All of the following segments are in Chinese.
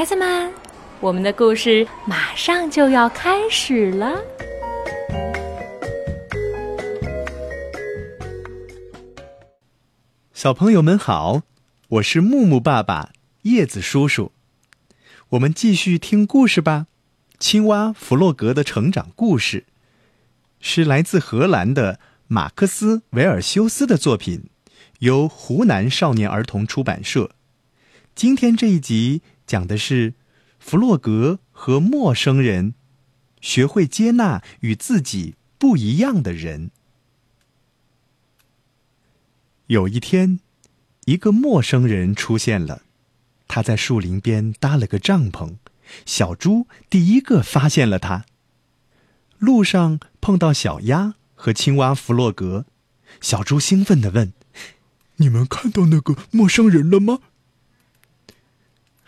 孩子们，我们的故事马上就要开始了。小朋友们好，我是木木爸爸、叶子叔叔。我们继续听故事吧。青蛙弗洛格的成长故事，是来自荷兰的马克思·维尔修斯的作品，由湖南少年儿童出版社。今天这一集讲的是弗洛格和陌生人，学会接纳与自己不一样的人。有一天，一个陌生人出现了，他在树林边搭了个帐篷。小猪第一个发现了他。路上碰到小鸭和青蛙弗洛格，小猪兴奋地问：“你们看到那个陌生人了吗？”“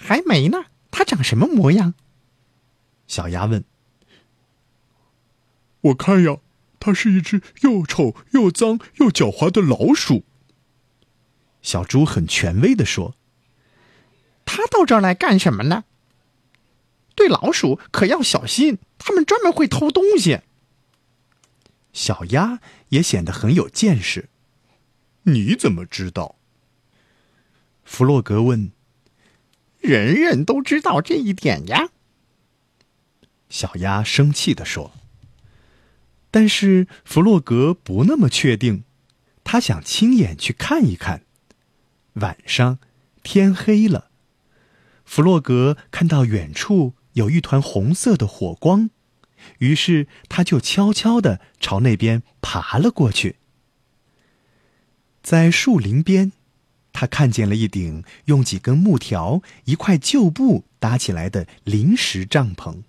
还没呢。”“它长什么模样？”小鸭问。“我看呀，它是一只又丑又脏又狡猾的老鼠。”小猪很权威的说。“他到这儿来干什么呢？”对老鼠可要小心，它们专门会偷东西。小鸭也显得很有见识。你怎么知道？弗洛格问。人人都知道这一点呀。小鸭生气地说。但是弗洛格不那么确定，他想亲眼去看一看。晚上，天黑了，弗洛格看到远处。有一团红色的火光，于是他就悄悄地朝那边爬了过去。在树林边，他看见了一顶用几根木条、一块旧布搭起来的临时帐篷。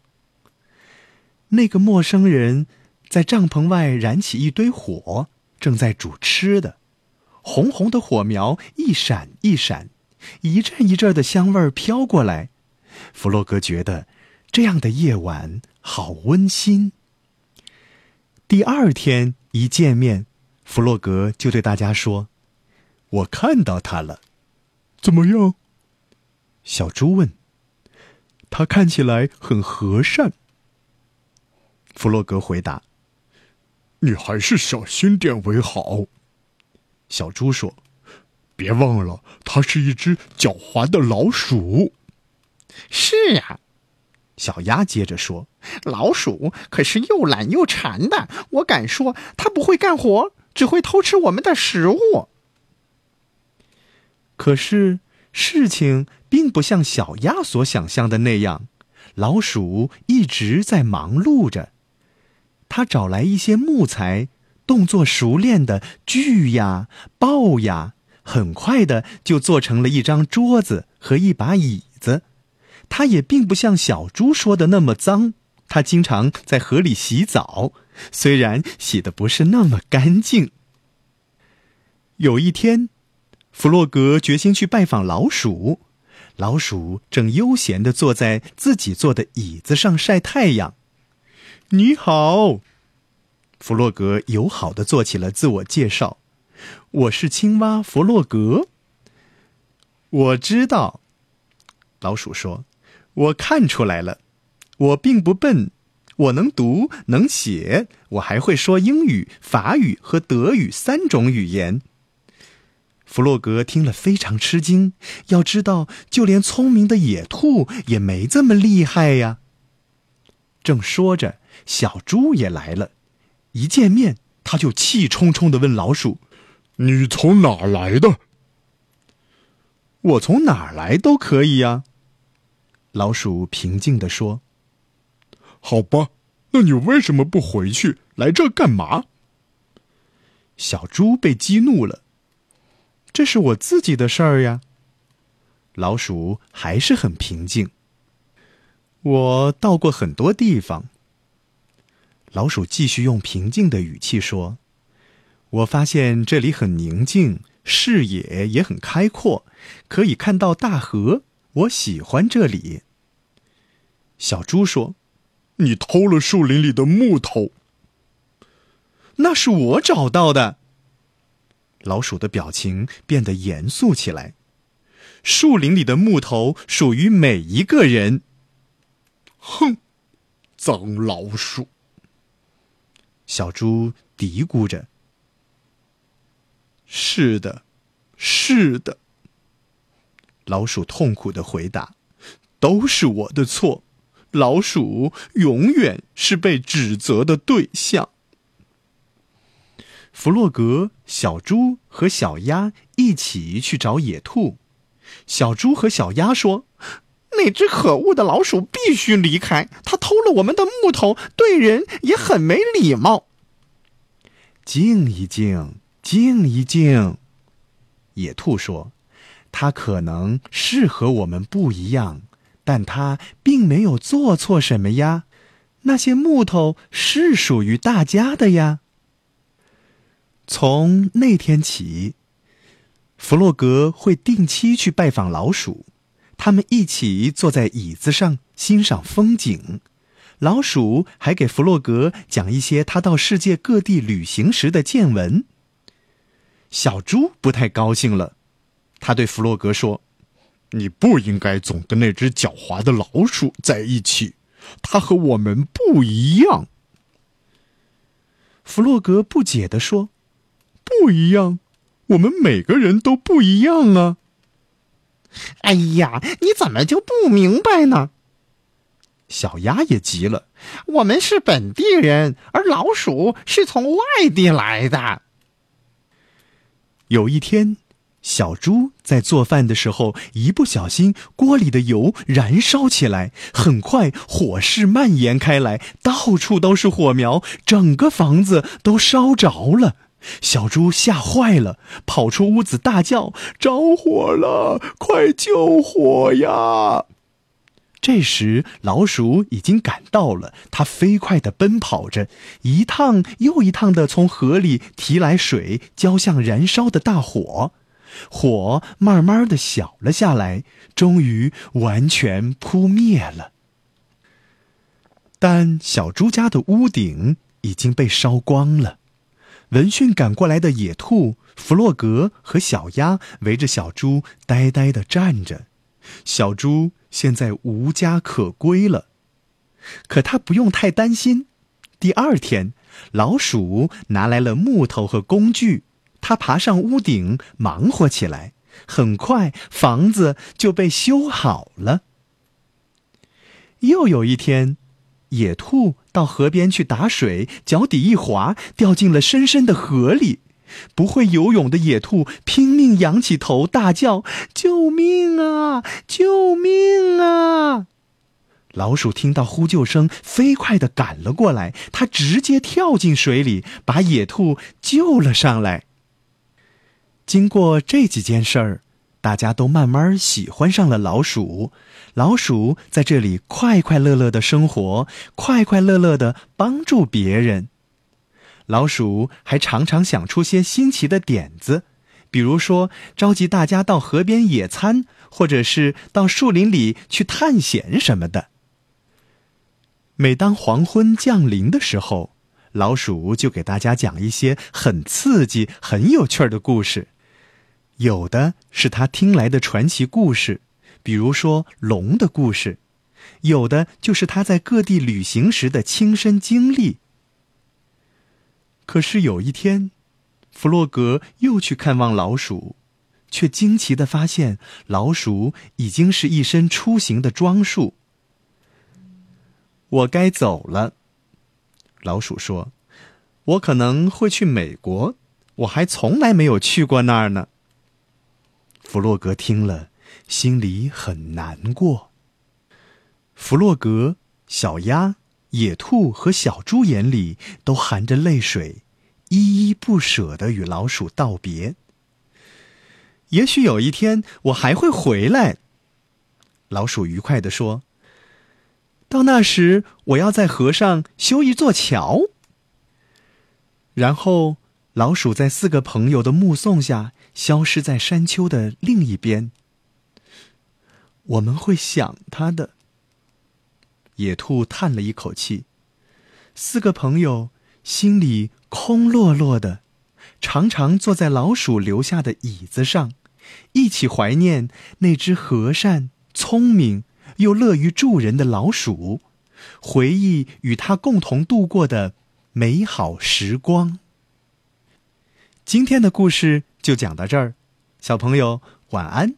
那个陌生人在帐篷外燃起一堆火，正在煮吃的，红红的火苗一闪一闪，一阵一阵的香味儿飘过来。弗洛格觉得。这样的夜晚好温馨。第二天一见面，弗洛格就对大家说：“我看到他了，怎么样？”小猪问。“他看起来很和善。”弗洛格回答。“你还是小心点为好。”小猪说。“别忘了，它是一只狡猾的老鼠。”“是啊。”小鸭接着说：“老鼠可是又懒又馋的，我敢说，它不会干活，只会偷吃我们的食物。”可是事情并不像小鸭所想象的那样，老鼠一直在忙碌着。他找来一些木材，动作熟练的锯呀、刨呀，很快的就做成了一张桌子和一把椅子。他也并不像小猪说的那么脏，他经常在河里洗澡，虽然洗的不是那么干净。有一天，弗洛格决心去拜访老鼠，老鼠正悠闲的坐在自己坐的椅子上晒太阳。你好，弗洛格友好的做起了自我介绍：“我是青蛙弗洛格。”我知道，老鼠说。我看出来了，我并不笨，我能读能写，我还会说英语、法语和德语三种语言。弗洛格听了非常吃惊，要知道，就连聪明的野兔也没这么厉害呀。正说着，小猪也来了，一见面他就气冲冲的问老鼠：“你从哪儿来的？”“我从哪儿来都可以呀。”老鼠平静地说：“好吧，那你为什么不回去？来这干嘛？”小猪被激怒了。“这是我自己的事儿呀。”老鼠还是很平静。“我到过很多地方。”老鼠继续用平静的语气说：“我发现这里很宁静，视野也很开阔，可以看到大河。”我喜欢这里。小猪说：“你偷了树林里的木头。”那是我找到的。老鼠的表情变得严肃起来。树林里的木头属于每一个人。哼，脏老鼠！小猪嘀咕着。是的，是的。老鼠痛苦的回答：“都是我的错，老鼠永远是被指责的对象。”弗洛格、小猪和小鸭一起去找野兔。小猪和小鸭说：“那只可恶的老鼠必须离开，它偷了我们的木头，对人也很没礼貌。”静一静，静一静。野兔说：“它可能是和我们不一样，但它并没有做错什么呀。那些木头是属于大家的呀。”从那天起，弗洛格会定期去拜访老鼠，他们一起坐在椅子上欣赏风景。老鼠还给弗洛格讲一些他到世界各地旅行时的见闻。小猪不太高兴了，他对弗洛格说：“你不应该总跟那只狡猾的老鼠在一起，它和我们不一样。”弗洛格不解地说。不一样，我们每个人都不一样啊！哎呀，你怎么就不明白呢？小鸭也急了。我们是本地人，而老鼠是从外地来的。有一天，小猪在做饭的时候，一不小心，锅里的油燃烧起来，很快火势蔓延开来，到处都是火苗，整个房子都烧着了。小猪吓坏了，跑出屋子大叫：“着火了！快救火呀！”这时，老鼠已经赶到了，它飞快地奔跑着，一趟又一趟地从河里提来水，浇向燃烧的大火。火慢慢地小了下来，终于完全扑灭了。但小猪家的屋顶已经被烧光了。闻讯赶过来的野兔弗洛格和小鸭围着小猪呆呆地站着。小猪现在无家可归了，可他不用太担心。第二天，老鼠拿来了木头和工具，他爬上屋顶忙活起来。很快，房子就被修好了。又有一天。野兔到河边去打水，脚底一滑，掉进了深深的河里。不会游泳的野兔拼命仰起头，大叫：“救命啊！救命啊！”老鼠听到呼救声，飞快地赶了过来。它直接跳进水里，把野兔救了上来。经过这几件事儿。大家都慢慢喜欢上了老鼠，老鼠在这里快快乐乐的生活，快快乐乐的帮助别人。老鼠还常常想出些新奇的点子，比如说召集大家到河边野餐，或者是到树林里去探险什么的。每当黄昏降临的时候，老鼠就给大家讲一些很刺激、很有趣的故事。有的是他听来的传奇故事，比如说龙的故事；有的就是他在各地旅行时的亲身经历。可是有一天，弗洛格又去看望老鼠，却惊奇的发现老鼠已经是一身出行的装束。我该走了，老鼠说：“我可能会去美国，我还从来没有去过那儿呢。”弗洛格听了，心里很难过。弗洛格、小鸭、野兔和小猪眼里都含着泪水，依依不舍的与老鼠道别。也许有一天我还会回来，老鼠愉快地说。到那时，我要在河上修一座桥。然后，老鼠在四个朋友的目送下消失在山丘的另一边。我们会想他的。野兔叹了一口气，四个朋友心里空落落的，常常坐在老鼠留下的椅子上，一起怀念那只和善、聪明又乐于助人的老鼠，回忆与它共同度过的美好时光。今天的故事就讲到这儿小朋友晚安。